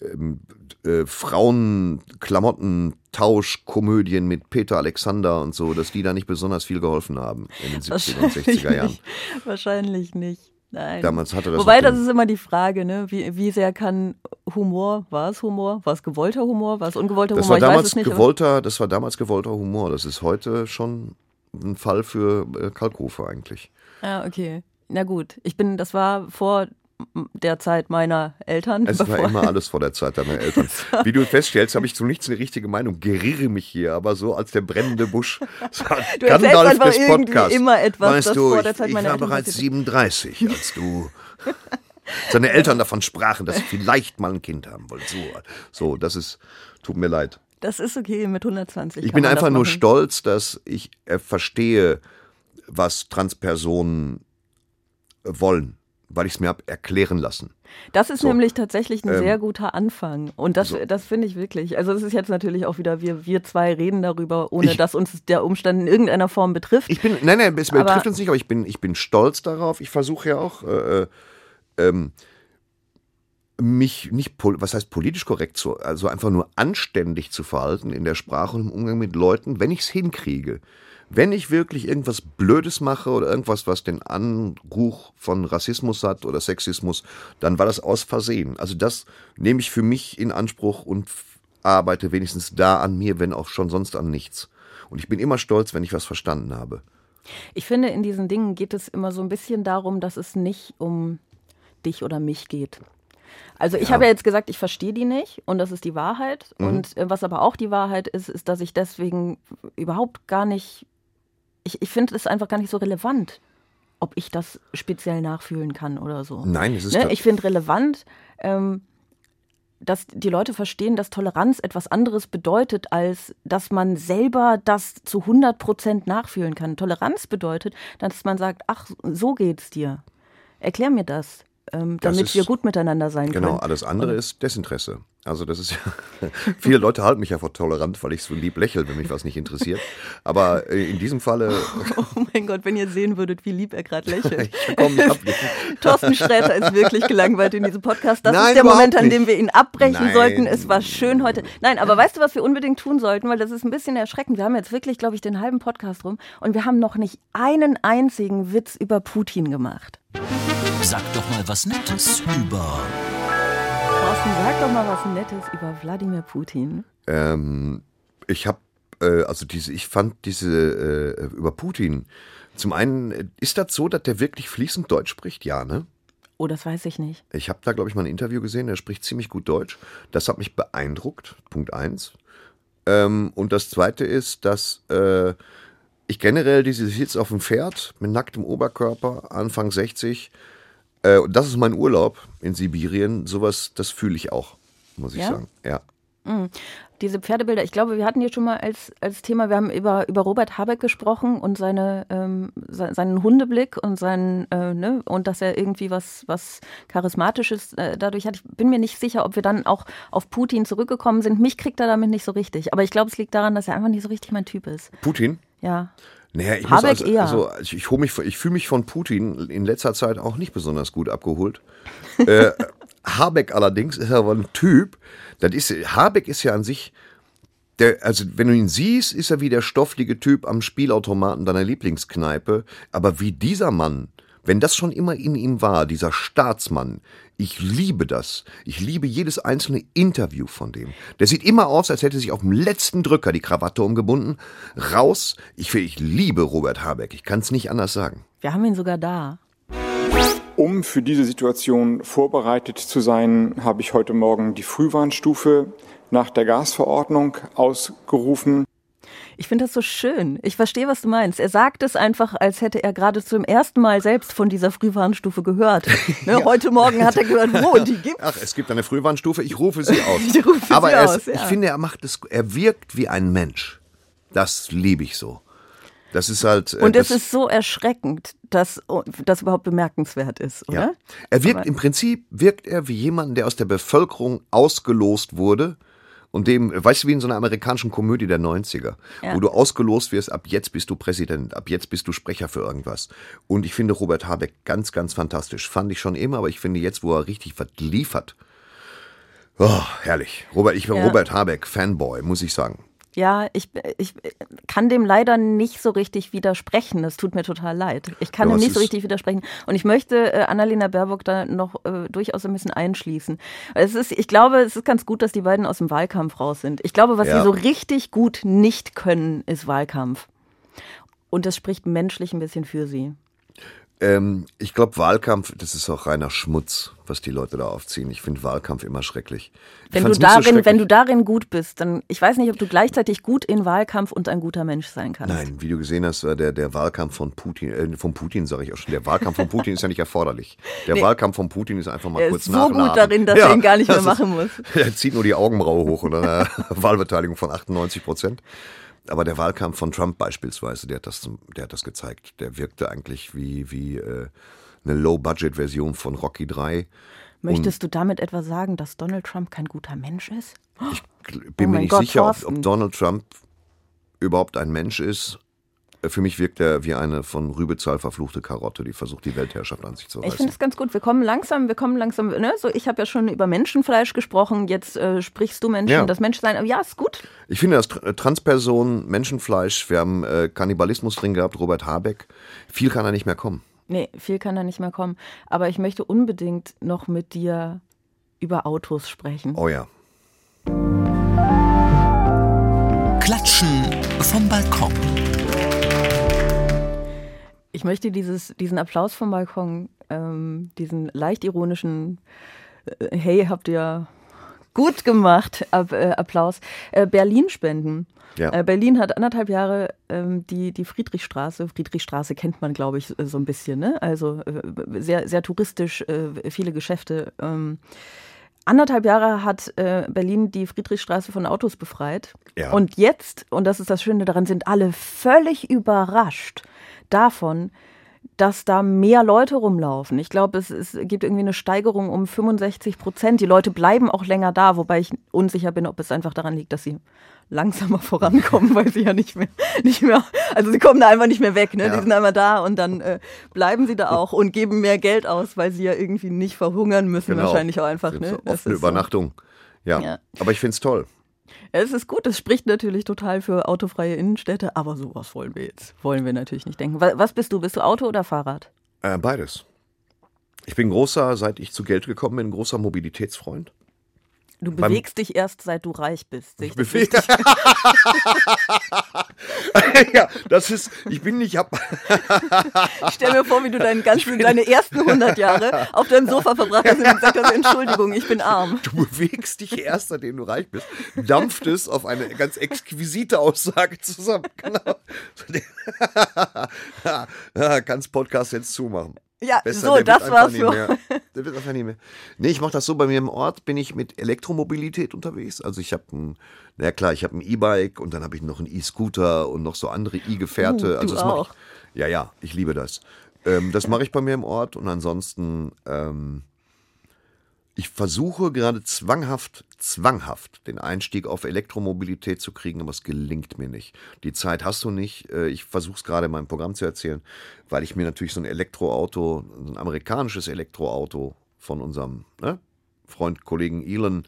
ähm, äh, Frauen-Klamotten-Tausch-Komödien mit Peter Alexander und so, dass die da nicht besonders viel geholfen haben in den 70er und 60er Jahren. nicht. Wahrscheinlich nicht. Nein. Damals hatte das Wobei, das ist immer die Frage, ne? wie, wie sehr kann Humor, war es Humor, war es gewollter Humor, war es ungewollter Das Humor, war damals nicht. gewollter, das war damals gewollter Humor. Das ist heute schon ein Fall für äh, Kalkofe eigentlich. Ja, okay. Na gut, ich bin, das war vor der Zeit meiner Eltern. Es war immer alles vor der Zeit deiner Eltern. Wie du feststellst, habe ich zu nichts eine richtige Meinung, gerirre mich hier, aber so als der brennende Busch. Du erzählst einfach irgendwie immer etwas, weißt das du, vor ich, der Zeit ich meiner war Eltern bereits passiert 37, als du seine Eltern davon sprachen, dass sie vielleicht mal ein Kind haben wollen. So, so, das ist, tut mir leid. Das ist okay mit 120. Ich bin einfach nur stolz, dass ich äh, verstehe, was Transpersonen wollen, weil ich es mir habe erklären lassen. Das ist So. nämlich tatsächlich ein Ähm, sehr guter Anfang. Und das, das finde ich wirklich. Also, das ist jetzt natürlich auch wieder, wir, wir zwei reden darüber, ohne Ich- dass uns der Umstand in irgendeiner Form betrifft. Ich bin, nein, nein, es Aber- betrifft uns nicht, aber ich bin, ich bin stolz darauf. Ich versuche ja auch, äh, äh, ähm, mich nicht, was heißt politisch korrekt zu, also einfach nur anständig zu verhalten in der Sprache und im Umgang mit Leuten, wenn ich es hinkriege. Wenn ich wirklich irgendwas Blödes mache oder irgendwas, was den Anruch von Rassismus hat oder Sexismus, dann war das aus Versehen. Also das nehme ich für mich in Anspruch und arbeite wenigstens da an mir, wenn auch schon sonst an nichts. Und ich bin immer stolz, wenn ich was verstanden habe. Ich finde, in diesen Dingen geht es immer so ein bisschen darum, dass es nicht um dich oder mich geht. Also ich habe ja jetzt gesagt, ich verstehe die nicht und das ist die Wahrheit. Mhm. Und äh, was aber auch die Wahrheit ist, ist, dass ich deswegen überhaupt gar nicht, ich, ich finde es einfach gar nicht so relevant, ob ich das speziell nachfühlen kann oder so. Nein, es ist Ne? Ich finde relevant, ähm, dass die Leute verstehen, dass Toleranz etwas anderes bedeutet, als dass man selber das zu 100 Prozent nachfühlen kann. Toleranz bedeutet, dass man sagt, ach, so geht's dir. Erklär mir das, ähm, damit ist- wir gut miteinander sein Genau, können. alles andere ist Desinteresse. Also das ist ja, viele Leute halten mich ja für tolerant, weil ich so lieb lächle, wenn mich was nicht interessiert. Aber äh, in diesem Falle, Oh mein Gott, wenn ihr sehen würdet, wie lieb er gerade lächelt. komm, ich Thorsten Sträter ist wirklich gelangweilt in diesem Podcast. Das Nein, ist der Moment, an dem wir ihn abbrechen Nein. sollten. Es war schön heute. Nein, aber weißt du, was wir unbedingt tun sollten? Weil das ist ein bisschen erschreckend. Wir haben jetzt wirklich, glaube ich, den halben Podcast rum und wir haben noch nicht einen einzigen Witz über Putin gemacht. Sag doch mal was Nettes über Thorsten, sag doch mal was Nettes über Wladimir Putin. ähm, ich habe, äh, also diese, ich fand diese äh, über Putin. Zum einen äh, ist das so, dass der wirklich fließend Deutsch spricht, ja, ne? Oh, das weiß ich nicht. Ich habe da, glaube ich, mal ein Interview gesehen, der spricht ziemlich gut Deutsch. Das hat mich beeindruckt, Punkt eins. Ähm, und das zweite ist, dass äh, ich generell diese Sitz auf dem Pferd mit nacktem Oberkörper, Anfang 60, äh, das ist mein Urlaub in Sibirien, sowas, das fühle ich auch, muss ich Ja? sagen. Ja. Diese Pferdebilder, ich glaube, wir hatten hier schon mal als, als Thema, wir haben über, über Robert Habeck gesprochen und seine, ähm, se- seinen Hundeblick und seinen, äh, ne, und dass er irgendwie was, was Charismatisches äh, dadurch hat. Ich bin mir nicht sicher, ob wir dann auch auf Putin zurückgekommen sind. Mich kriegt er damit nicht so richtig. Aber ich glaube, es liegt daran, dass er einfach nicht so richtig mein Typ ist. Putin? Ja. Naja, ich Habeck muss also, eher. also ich, ich, mich, ich fühle mich von Putin in letzter Zeit auch nicht besonders gut abgeholt. äh, Habeck allerdings ist aber ein Typ, das ist, Habeck ist ja an sich, der, also wenn du ihn siehst, ist er wie der stofflige Typ am Spielautomaten deiner Lieblingskneipe, aber wie dieser Mann, wenn das schon immer in ihm war, dieser Staatsmann, ich liebe das. Ich liebe jedes einzelne Interview von dem. Der sieht immer aus, als hätte sich auf dem letzten Drücker die Krawatte umgebunden. Raus. Ich, ich liebe Robert Habeck. Ich kann es nicht anders sagen. Wir haben ihn sogar da. Um für diese Situation vorbereitet zu sein, habe ich heute Morgen die Frühwarnstufe nach der Gasverordnung ausgerufen. Ich finde das so schön. Ich verstehe, was du meinst. Er sagt es einfach, als hätte er gerade zum ersten Mal selbst von dieser Frühwarnstufe gehört. Ne, Heute Morgen hat er gehört, wo die gibt. Ach, es gibt eine Frühwarnstufe, ich rufe sie aus. Ich rufe Aber sie er aus, ist, ja. ich finde, er macht es, er wirkt wie ein Mensch. Das liebe ich so. Das ist halt. äh, Und es ist so erschreckend, dass das überhaupt bemerkenswert ist, oder? Ja. Er wirkt Aber- im Prinzip wirkt er wie jemand, der aus der Bevölkerung ausgelost wurde und dem, weißt du, wie in so einer amerikanischen Komödie der 90er, Ja. wo du ausgelost wirst, ab jetzt bist du Präsident, ab jetzt bist du Sprecher für irgendwas. Und ich finde Robert Habeck ganz, ganz fantastisch. Fand ich schon immer, aber ich finde jetzt, wo er richtig was liefert. Oh, herrlich. Robert, ich bin Ja. Robert Habeck, Fanboy, muss ich sagen. Ja, ich, ich kann dem leider nicht so richtig widersprechen. Das tut mir total leid. Ich kann Ja, dem nicht so richtig widersprechen. Und ich möchte äh, Annalena Baerbock da noch äh, durchaus ein bisschen einschließen. Es ist, ich glaube, es ist ganz gut, dass die beiden aus dem Wahlkampf raus sind. Ich glaube, was Ja. sie so richtig gut nicht können, ist Wahlkampf. Und das spricht menschlich ein bisschen für sie. Ähm, ich glaube, Wahlkampf, das ist auch reiner Schmutz, was die Leute da aufziehen. Ich finde Wahlkampf immer schrecklich. Ich Wenn du, nicht so darin, wenn schrecklich. du darin gut bist, dann, ich weiß nicht, ob du gleichzeitig gut in Wahlkampf und ein guter Mensch sein kannst. Nein, wie du gesehen hast, der, der Wahlkampf von Putin, äh, von Putin sage ich auch schon, der Wahlkampf von Putin ist ja nicht erforderlich. Der Wahlkampf von Putin ist einfach mal Er kurz ist so gut darin, dass er ihn gar nicht mehr machen muss. Er zieht nur die Augenbraue hoch und eine Wahlbeteiligung von 98 Prozent. Aber der Wahlkampf von Trump beispielsweise, der hat das, der hat das gezeigt. Der wirkte eigentlich wie, wie äh, eine Low-Budget-Version von Rocky 3. Möchtest du damit etwa sagen, dass Donald Trump kein guter Mensch ist? Ich bin Oh mir nicht Gott, sicher, ob, ob Donald Trump überhaupt ein Mensch ist. Für mich wirkt er wie eine von Rübezahl verfluchte Karotte, die versucht, die Weltherrschaft an sich zu Ich finde reißen. es ganz gut. Wir kommen langsam, wir kommen langsam, ne? So, ich habe ja schon über Menschenfleisch gesprochen. Jetzt äh, sprichst du Menschen, Ja. das Menschsein. Aber ja, ist gut. Ich finde, dass Tr- Transpersonen, Menschenfleisch, wir haben äh, Kannibalismus drin gehabt, Robert Habeck. Viel kann er nicht mehr kommen. Nee, viel kann da nicht mehr kommen. Aber ich möchte unbedingt noch mit dir über Autos sprechen. Oh ja. Klatschen vom Balkon. Ich möchte dieses, diesen Applaus vom Balkon, ähm, diesen leicht ironischen äh, Hey, habt ihr gut gemacht, Ab, äh, Applaus, äh, Berlin spenden. Ja. Äh, Berlin hat anderthalb Jahre ähm, die, die Friedrichstraße, Friedrichstraße kennt man, glaube ich, so ein bisschen, ne? Also äh, sehr, sehr touristisch, äh, viele Geschäfte. Ähm, anderthalb Jahre hat äh, Berlin die Friedrichstraße von Autos befreit. Ja. Und jetzt, und das ist das Schöne daran, sind alle völlig überrascht davon, dass da mehr Leute rumlaufen. Ich glaube, es, es gibt irgendwie eine Steigerung um 65 Prozent. Die Leute bleiben auch länger da, wobei ich unsicher bin, ob es einfach daran liegt, dass sie langsamer vorankommen, weil sie ja nicht mehr, nicht mehr, also sie kommen da einfach nicht mehr weg, ne? Ja. Die sind einmal da und dann äh, bleiben sie da auch und geben mehr Geld aus, weil sie ja irgendwie nicht verhungern müssen, Genau. wahrscheinlich auch einfach, Sind ne? so Das Offene ist so. Übernachtung. Ja. Ja. aber ich finde es toll. Es ist gut, es spricht natürlich total für autofreie Innenstädte, aber sowas wollen wir jetzt, wollen wir natürlich nicht denken. Wa- Was bist du? Bist du Auto oder Fahrrad? Äh, beides. Ich bin großer, seit ich zu Geld gekommen bin, großer Mobilitätsfreund. Du Beim- bewegst dich erst, seit du reich bist. Ich das Beweg- richtig? ja, das ist, ich bin nicht, hab, Ich stell mir vor, wie du deinen ganzen, deine ersten 100 Jahre auf deinem Sofa verbracht hast und gesagt hast, Entschuldigung, ich bin arm. du bewegst dich erst, seitdem du reich bist, dampft es auf eine ganz exquisite Aussage zusammen. Genau. kannst Podcast jetzt zumachen. Ja, Besser, so, das war's für. mehr. Der wird einfach nie mehr. Nee, ich mache das so, bei mir im Ort bin ich mit Elektromobilität unterwegs. Also ich habe ein, na klar, ich habe ein E-Bike und dann habe ich noch einen E-Scooter und noch so andere E-Gefährte. Uh, also das mach auch. Ich, ja, ja, ich liebe das. Ähm, das mache ich bei mir im Ort und ansonsten, ähm, ich versuche gerade zwanghaft, zwanghaft den Einstieg auf Elektromobilität zu kriegen, aber es gelingt mir nicht. Die Zeit hast du nicht. Äh, Ich versuche es gerade in meinem Programm zu erzählen, weil ich mir natürlich so ein Elektroauto, ein amerikanisches Elektroauto von unserem ne, Freund, Kollegen Elon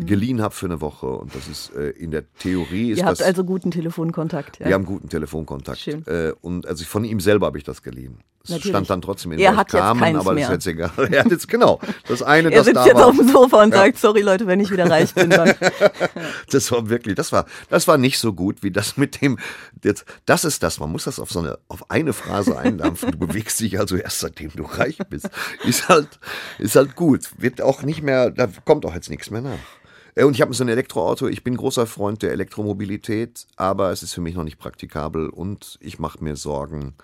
geliehen habe für eine Woche. Und das ist äh, in der Theorie ist Mhm. Ihr habt das. also guten Telefonkontakt. Ja? Wir haben guten Telefonkontakt. Schön. Äh, und also von ihm selber habe ich das geliehen. Natürlich. stand dann trotzdem in Er hat jetzt Carmen, keins aber mehr. das ist jetzt egal. Er hat jetzt genau. Das eine, er das sitzt da jetzt auf dem Sofa und Ja. sagt, sorry Leute, wenn ich wieder reich bin, dann. Das war wirklich, das war, das war nicht so gut wie das mit dem, jetzt, das ist das, man muss das auf so eine, auf eine Phrase eindampfen. Du bewegst dich also erst seitdem du reich bist. Ist halt, ist halt gut. Wird auch nicht mehr, da kommt auch jetzt nichts mehr nach. Äh, Und ich habe so ein Elektroauto. Ich bin großer Freund der Elektromobilität, aber es ist für mich noch nicht praktikabel und ich mache mir Sorgen.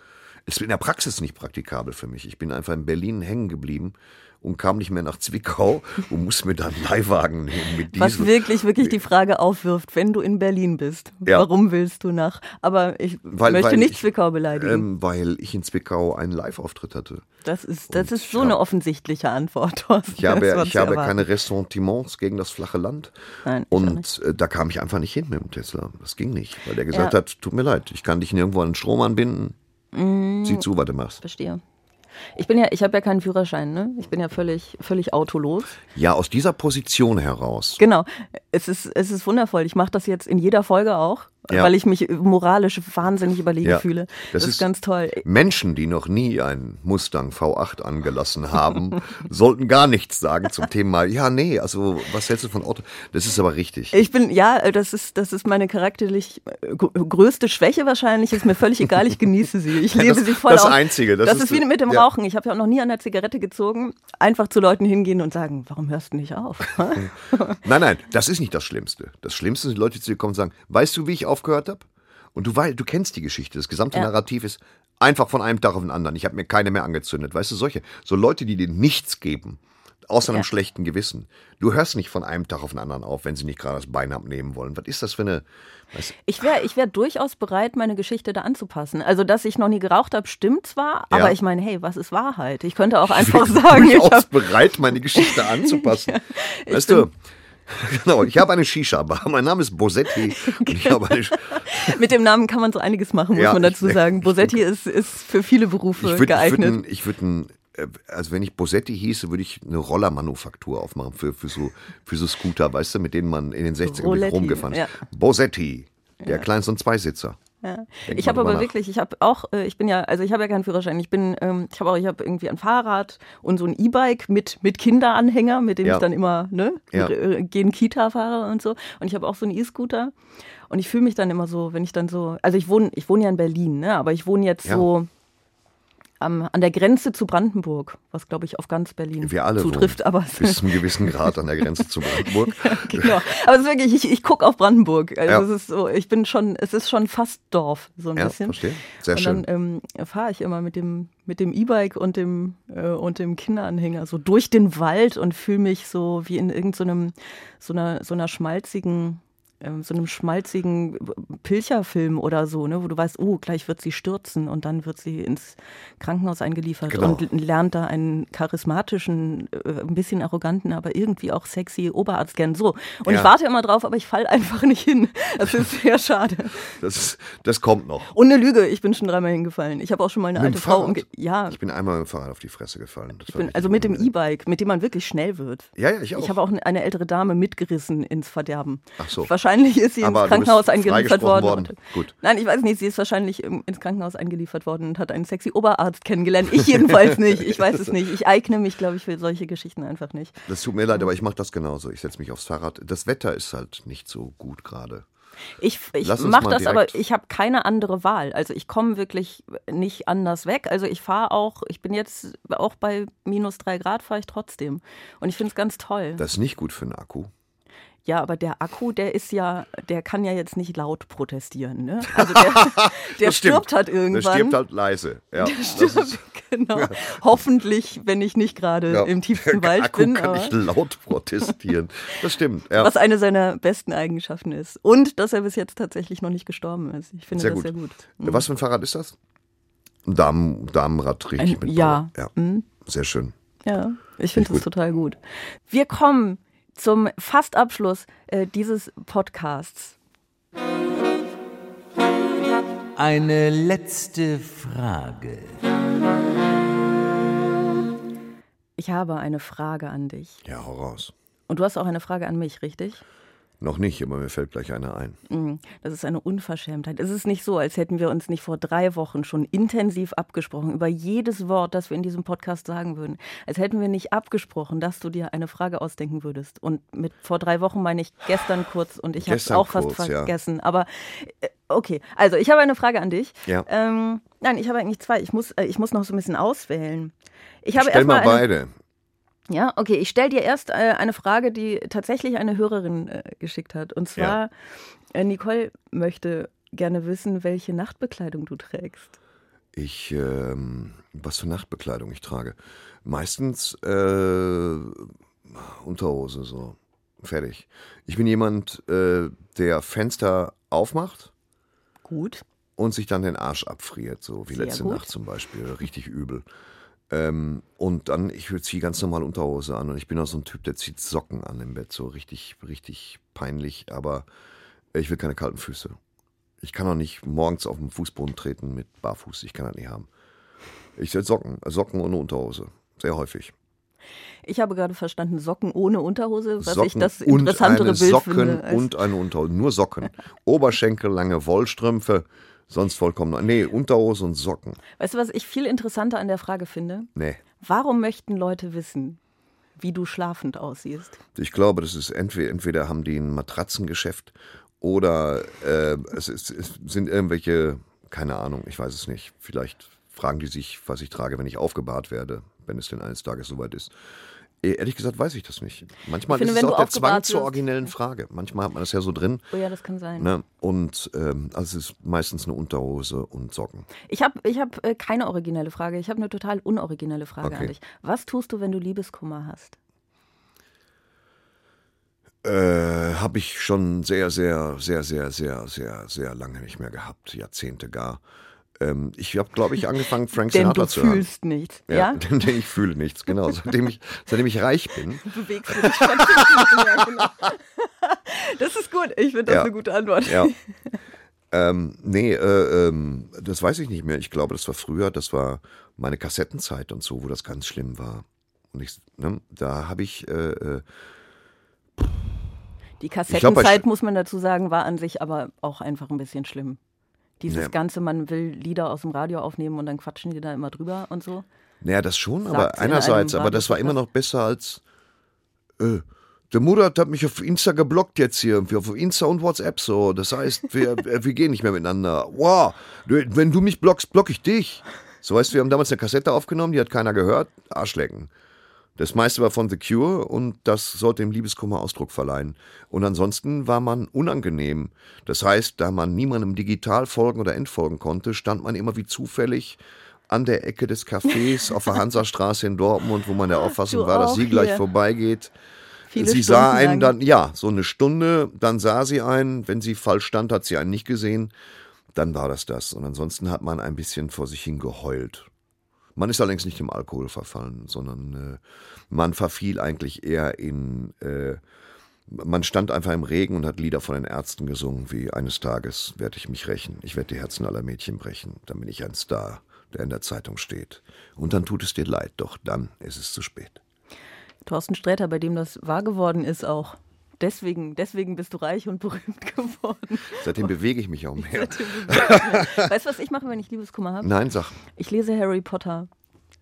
Es ist in der Praxis nicht praktikabel für mich. Ich bin einfach in Berlin hängen geblieben und kam nicht mehr nach Zwickau und muss mir dann einen Leihwagen nehmen mit Was wirklich, wirklich die Frage aufwirft, wenn du in Berlin bist, Ja. warum willst du nach? Aber ich Weil- möchte weil nicht ich- Zwickau beleidigen. Ähm, weil ich in Zwickau einen Live-Auftritt hatte. das ist, das und ist so ich eine hab- offensichtliche Antwort. Thorsten. Ich habe, ich habe erwarten. keine Ressentiments gegen das flache Land. Nein, und äh, da kam ich einfach nicht hin mit dem Tesla. Das ging nicht, weil der gesagt Ja. hat, tut mir leid, ich kann dich nirgendwo an den Strom anbinden. Mm. Sieh zu, was du machst. Verstehe. Ich bin ja, ich habe ja keinen Führerschein, ne? Ich bin ja völlig, völlig autolos. Ja, aus dieser Position heraus. Genau. Es ist, es ist wundervoll. Ich mache das jetzt in jeder Folge auch, Ja. weil ich mich moralisch wahnsinnig überlegen Ja. fühle. Das, Das ist, ganz toll. Menschen, die noch nie einen Mustang V8 angelassen haben, sollten gar nichts sagen zum Thema, ja, nee, also was hältst du von Auto? Das ist aber richtig. Ich bin, ja, das ist, das ist meine charakterlich äh, gr- größte Schwäche wahrscheinlich. Ist mir völlig egal, ich genieße sie. Ich lebe Das- sie voll das aus. Einzige, das Das, ist ist wie mit dem ja. Rauchen. Ich habe ja auch noch nie an der Zigarette gezogen. Einfach zu Leuten hingehen und sagen, warum hörst du nicht auf? Nein, nein, das ist nicht das Schlimmste. Das Schlimmste sind Leute, die zu dir kommen und sagen, weißt du, wie ich aufgehört habe? Und du, wei- du kennst die Geschichte. Das gesamte Ja. Narrativ ist einfach von einem Tag auf den anderen. Ich habe mir keine mehr angezündet. Weißt du, solche. So Leute, die dir nichts geben, außer einem Ja. schlechten Gewissen. Du hörst nicht von einem Tag auf den anderen auf, wenn sie nicht gerade das Bein abnehmen wollen. Was ist das für eine... Ich wäre ich wär durchaus bereit, meine Geschichte da anzupassen. Also, dass ich noch nie geraucht habe, stimmt zwar, Ja. aber ich meine, hey, was ist Wahrheit? Ich könnte auch einfach sagen, ich durchaus hab, bereit, meine Geschichte anzupassen. ich weißt bin- du... Genau, ich habe eine Shisha-Bar. Mein Name ist Bosetti. Eine, mit dem Namen kann man so einiges machen, muss Ja, man dazu sagen. Bosetti ist, ist für viele Berufe Ich würde geeignet. würd ein- ich würd ein, äh, also wenn ich Bosetti hieße, würde ich eine Rollermanufaktur aufmachen für, für, so, für so Scooter, weißt du, mit denen man in den 60ern wirklich Roletti, rumgefahren ist. ja. Bosetti, der kleinste und Zweisitzer. Ja. Ich habe aber nach. wirklich, ich habe auch, äh, ich bin ja, also ich habe ja keinen Führerschein. Ich bin, ähm, ich habe auch, ich habe irgendwie ein Fahrrad und so ein E-Bike mit mit Kinderanhänger, mit dem Ja. ich dann immer ne Ja. äh, gehen Kita fahre und so. Und ich habe auch so einen E-Scooter. Und ich fühle mich dann immer so, wenn ich dann so, also ich wohne, ich wohne ja in Berlin, ne, aber ich wohne jetzt Ja. so am, an der Grenze zu Brandenburg, was glaube ich auf ganz Berlin Wir alle zutrifft. Aber bis zu einem gewissen Grad an der Grenze zu Brandenburg. genau. Aber es ist wirklich, ich, ich gucke auf Brandenburg. Also Ja. es ist so, ich bin schon, es ist schon fast Dorf, so ein Ja, bisschen. verstehe. Sehr und schön. dann ähm, fahre ich immer mit dem mit dem E-Bike und dem äh, und dem Kinderanhänger so durch den Wald und fühle mich so wie in irgendeinem so einer so einer schmalzigen so einem schmalzigen Pilcherfilm oder so, ne, wo du weißt, oh, gleich wird sie stürzen und dann wird sie ins Krankenhaus eingeliefert Genau. und lernt da einen charismatischen, äh, ein bisschen arroganten, aber irgendwie auch sexy Oberarzt kennen. So. Und Ja. ich warte immer drauf, aber ich falle einfach nicht hin. Das ist sehr schade. Das, ist- das kommt noch. Und eine Lüge, ich bin schon dreimal hingefallen. Ich habe auch schon mal eine Mit alte Frau umge Ja, Ich bin einmal mit dem Fahrrad auf die Fresse gefallen. Also mit dem. E-Bike, mit dem man wirklich schnell wird. Ja, ja, ich auch. Ich habe auch eine ältere Dame mitgerissen ins Verderben. Ach so. Wahrscheinlich ist sie Aber ins Krankenhaus eingeliefert worden. worden. Gut. Nein, ich weiß nicht, sie ist wahrscheinlich ins Krankenhaus eingeliefert worden und hat einen sexy Oberarzt kennengelernt. Ich jedenfalls nicht. Ich weiß es nicht. Ich eigne mich, glaube ich, für solche Geschichten einfach nicht. Das tut mir leid, aber ich mache das genauso. Ich setze mich aufs Fahrrad. Das Wetter ist halt nicht so gut gerade. Ich, ich mache das, aber ich habe keine andere Wahl. Also ich komme wirklich nicht anders weg. Also ich fahre auch, ich bin jetzt auch bei minus drei Grad, fahre ich trotzdem. Und ich finde es ganz toll. Das ist nicht gut für den Akku. Ja, aber der Akku, der ist ja, der kann ja jetzt nicht laut protestieren. Ne? Also der, der Das stimmt. stirbt halt irgendwann. Der stirbt halt leise. Ja, das Stirbt, genau. Hoffentlich, wenn ich nicht gerade ja. im tiefsten der Wald Akku bin. kann nicht laut protestieren. Das stimmt. Ja. Was eine seiner besten Eigenschaften ist. Und dass er bis jetzt tatsächlich noch nicht gestorben ist. Ich finde Sehr das gut. sehr gut. Was für ein Fahrrad ist das? Ein Damen, Damenrad richtig Ein- mit ja. Ja. Sehr schön. Ja, ich finde das total gut. Wir kommen zum Fastabschluss äh, dieses Podcasts. Eine letzte Frage. Ich habe eine Frage an dich. Ja, hau raus. Und du hast auch eine Frage an mich, richtig? Noch nicht, aber mir fällt gleich einer ein. Mm, Das ist eine Unverschämtheit. Es ist nicht so, als hätten wir uns nicht vor drei Wochen schon intensiv abgesprochen über jedes Wort, das wir in diesem Podcast sagen würden. Als hätten wir nicht abgesprochen, dass du dir eine Frage ausdenken würdest. Und mit vor drei Wochen meine ich gestern kurz und ich habe es auch fast kurz, ja. vergessen. Aber äh, okay, also ich habe eine Frage an dich. Ja. Ähm, nein, ich habe eigentlich zwei. Ich muss, äh, ich muss noch so ein bisschen auswählen. Ich habe Stell mal beide. Ja, okay. Ich stelle dir erst äh, eine Frage, die tatsächlich eine Hörerin äh, geschickt hat. Und zwar, äh, Nicole möchte gerne wissen, welche Nachtbekleidung du trägst. Ich, ähm, was für Nachtbekleidung ich trage. Meistens äh, Unterhose so. Fertig. Ich bin jemand, äh, der Fenster aufmacht Gut. und sich dann den Arsch abfriert, so wie Sehr letzte gut. Nacht zum Beispiel. Richtig übel. Ähm, und dann, ich ziehe ganz normal Unterhose an und ich bin auch so ein Typ, der zieht Socken an im Bett, so richtig, richtig peinlich, aber ich will keine kalten Füße. Ich kann auch nicht morgens auf den Fußboden treten mit Barfuß, ich kann das nicht haben. Ich setze Socken, Socken ohne Unterhose, sehr häufig. Ich habe gerade verstanden, Socken ohne Unterhose, was Socken ich das und interessantere eine Bild Socken finde. als- und eine Unterhose, nur Socken. Oberschenkel, lange Wollstrümpfe, sonst vollkommen, nee, Unterhose und Socken. weißt du, was ich viel interessanter an der Frage finde? Nee. Warum möchten Leute wissen, wie du schlafend aussiehst? Ich glaube, das ist entweder, entweder haben die ein Matratzengeschäft oder äh, es, ist, es sind irgendwelche, keine Ahnung, ich weiß es nicht. Vielleicht fragen die sich, was ich trage, wenn ich aufgebahrt werde, wenn es denn eines Tages soweit ist. Eh, Ehrlich gesagt weiß ich das nicht. Manchmal finde, ist es auch der Zwang zur originellen Frage. Manchmal hat man das ja so drin. Oh ja, das kann sein. Ne? Und ähm, also es ist meistens eine Unterhose und Socken. Ich habe ich hab, äh, keine originelle Frage. Ich habe eine total unoriginelle Frage Okay. an dich. Was tust du, wenn du Liebeskummer hast? Äh, habe ich schon sehr, sehr, sehr, sehr, sehr, sehr, sehr lange nicht mehr gehabt, Jahrzehnte gar. Ähm, ich habe, glaube ich, angefangen, Frank Sinatra du zu hören. fühlst nichts. Ja, Ja? Denn, denn ich fühle nichts, genau. Seitdem ich, seitdem ich reich bin. Du bewegst du dich ja, genau. Das ist gut. Ich finde das Ja. eine gute Antwort. Ja. ähm, nee, äh, ähm, das weiß ich nicht mehr. Ich glaube, das war früher, das war meine Kassettenzeit und so, wo das ganz schlimm war. Und ich, ne, da habe ich, äh, äh, Die glaub, Kassettenzeit, Sch- muss man dazu sagen, war an sich aber auch einfach ein bisschen schlimm. Dieses Ja. Ganze, man will Lieder aus dem Radio aufnehmen und dann quatschen die da immer drüber und so. naja, das schon, Sagt's aber in einerseits, aber das war immer noch besser als, äh, der Murat hat mich auf Insta geblockt jetzt hier, auf Insta und WhatsApp so. Das heißt, wir, äh, wir gehen nicht mehr miteinander. Wow, wenn du mich blockst, block ich dich. So weißt du, wir haben damals eine Kassette aufgenommen, die hat keiner gehört, Arschlecken. Das meiste war von The Cure und das sollte dem Liebeskummer Ausdruck verleihen. Und ansonsten war man unangenehm. Das heißt, da man niemandem digital folgen oder entfolgen konnte, stand man immer wie zufällig an der Ecke des Cafés auf der Hansastraße in Dortmund, wo man der Auffassung Du war, dass sie gleich hier. vorbeigeht. Viele sie sah Stunden einen lang. dann, ja, so eine Stunde, dann sah sie einen, wenn sie falsch stand, hat sie einen nicht gesehen, dann war das das. Und ansonsten hat man ein bisschen vor sich hin geheult. Man ist allerdings nicht im Alkohol verfallen, sondern äh, man verfiel eigentlich eher in, äh, man stand einfach im Regen und hat Lieder von den Ärzten gesungen, wie eines Tages werde ich mich rächen, ich werde die Herzen aller Mädchen brechen, dann bin ich ein Star, der in der Zeitung steht. Und dann tut es dir leid, doch dann ist es zu spät. Thorsten Sträter, bei dem das wahr geworden ist auch. Deswegen, deswegen bist du reich und berühmt geworden. Seitdem bewege ich mich auch mehr. weißt du, was ich mache, wenn ich Liebeskummer habe? Nein, sag. Ich lese Harry Potter.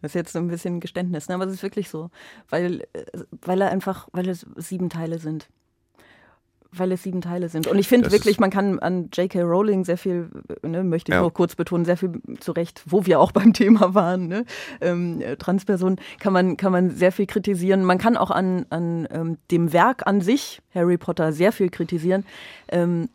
Das ist jetzt so ein bisschen Geständnis, ne? aber es ist wirklich so. Weil, äh, weil er einfach, weil es sieben Teile sind. Weil es sieben Teile sind. Und ich finde wirklich, man kann an J.K. Rowling sehr viel, ne, möchte ich Ja. nur kurz betonen, sehr viel zurecht, wo wir auch beim Thema waren, ne? ähm, äh, Transpersonen, kann man, kann man sehr viel kritisieren. Man kann auch an, an ähm, dem Werk an sich, Harry Potter, sehr viel kritisieren. Ähm,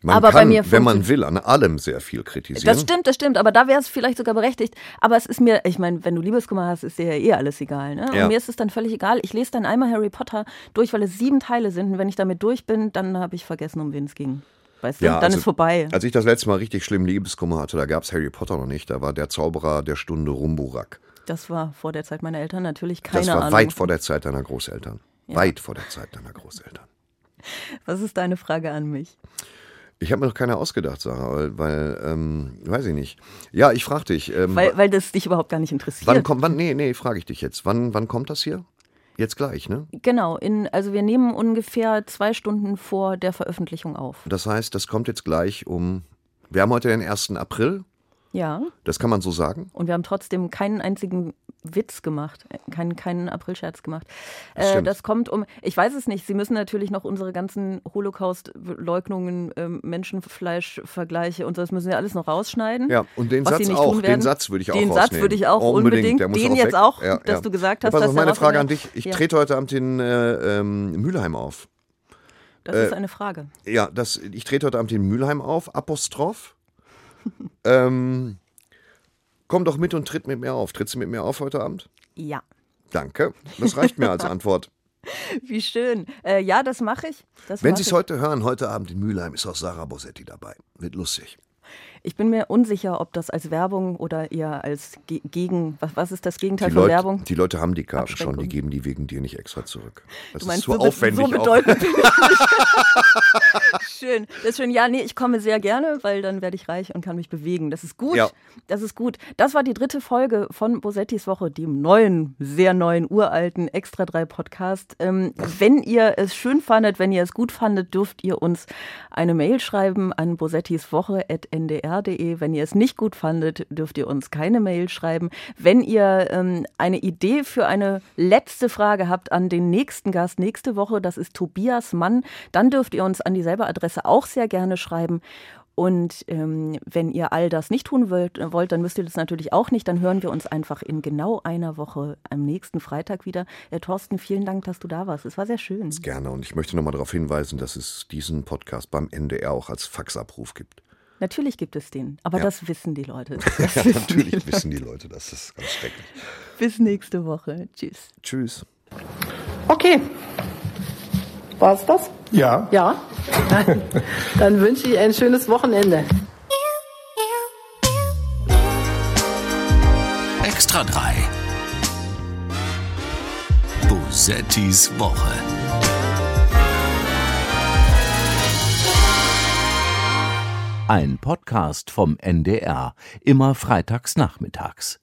Man Aber bei kann, mir wenn man will, an allem sehr viel kritisieren. Das stimmt, das stimmt. Aber da wäre es vielleicht sogar berechtigt. Aber es ist mir, ich meine, wenn du Liebeskummer hast, ist dir ja eh alles egal. Ne? Ja. Und mir ist es dann völlig egal. Ich lese dann einmal Harry Potter durch, weil es sieben Teile sind. Und wenn ich damit durch bin, dann habe ich vergessen, um wen es ging. Weißt du? Ja, dann also, ist vorbei. Als ich das letzte Mal richtig schlimm Liebeskummer hatte, da gab es Harry Potter noch nicht. Da war der Zauberer der Stunde Rumburak. Das war vor der Zeit meiner Eltern natürlich keine Das war Ahnung. weit vor der Zeit deiner Großeltern. Ja. Weit vor der Zeit deiner Großeltern. Was ist deine Frage an mich? Ich habe mir noch keine ausgedacht, Sarah, weil, weil ähm, weiß ich nicht. Ja, ich frage dich. Ähm, Weil, weil das dich überhaupt gar nicht interessiert. wann kommt, wann, nee, nee, frage ich dich jetzt. Wann, wann kommt das hier? Jetzt gleich, ne? Genau, in, also wir nehmen ungefähr zwei Stunden vor der Veröffentlichung auf. Das heißt, das kommt jetzt gleich um. Wir haben heute den 1. April, Ja. das kann man so sagen. Und wir haben trotzdem keinen einzigen Witz gemacht, äh, keinen, keinen Aprilscherz gemacht. Das Äh, das kommt um, ich weiß es nicht, Sie müssen natürlich noch unsere ganzen Holocaust-Leugnungen, ähm, Menschenfleisch-Vergleiche und so, das müssen wir alles noch rausschneiden. Ja, und den Satz auch. Den. Satz würde ich auch Den Satz rausnehmen. würde ich auch unbedingt. Der muss Den auch jetzt auch, Ja, dass ja. du gesagt Ja, hast, pass dass auf, meine Frage an dich. Ich Ja. trete heute Abend in äh, ähm, Mülheim auf. Das äh, ist eine Frage. Ja, das, ich trete heute Abend in Mülheim auf. Apostroph. ähm, komm doch mit und tritt mit mir auf. Trittst du mit mir auf heute Abend? Ja. Danke. Das reicht mir als Antwort. Wie schön. Äh, ja, das mache ich. Das Wenn mach Sie es heute hören, heute Abend in Mülheim ist auch Sarah Bossetti dabei. Wird lustig. Ich bin mir unsicher, ob das als Werbung oder eher als Ge Gegen. Was, was ist das Gegenteil Die von Leute, Werbung? die Leute haben die Karten schon, die geben die wegen dir nicht extra zurück. Das meinst, ist zu so, aufwendig. so bedeutend bin ich nicht. Schön. Das ist schön. Ja, nee, ich komme sehr gerne, weil dann werde ich reich und kann mich bewegen. Das ist gut. Ja. Das ist gut. Das war die dritte Folge von Bosettis Woche, dem neuen, sehr neuen, uralten Extra 3 Podcast. Ähm, wenn ihr es schön fandet, wenn ihr es gut fandet, dürft ihr uns eine Mail schreiben an bosettiswoche.ndr.de. Wenn ihr es nicht gut fandet, dürft ihr uns keine Mail schreiben. Wenn ihr ähm, eine Idee für eine letzte Frage habt an den nächsten Gast nächste Woche, das ist Tobias Mann, dann dürft ihr uns an dieselbe Adresse auch sehr gerne schreiben. Und ähm, wenn ihr all das nicht tun wollt, wollt, dann müsst ihr das natürlich auch nicht. Dann hören wir uns einfach in genau einer Woche am nächsten Freitag wieder. Äh, Thorsten, vielen Dank, dass du da warst. Es war sehr schön. Gerne. Und ich möchte nochmal darauf hinweisen, dass es diesen Podcast beim NDR auch als Faxabruf gibt. Natürlich gibt es den, aber Ja. das wissen die Leute. Das Ja, wissen natürlich die Leute. wissen die Leute, das ist ganz schrecklich. Bis nächste Woche. Tschüss. Tschüss. Okay. War's das? Ja. Ja. Dann wünsche ich ein schönes Wochenende. Extra 3. Bosettis Woche. Ein Podcast vom NDR, immer freitags nachmittags.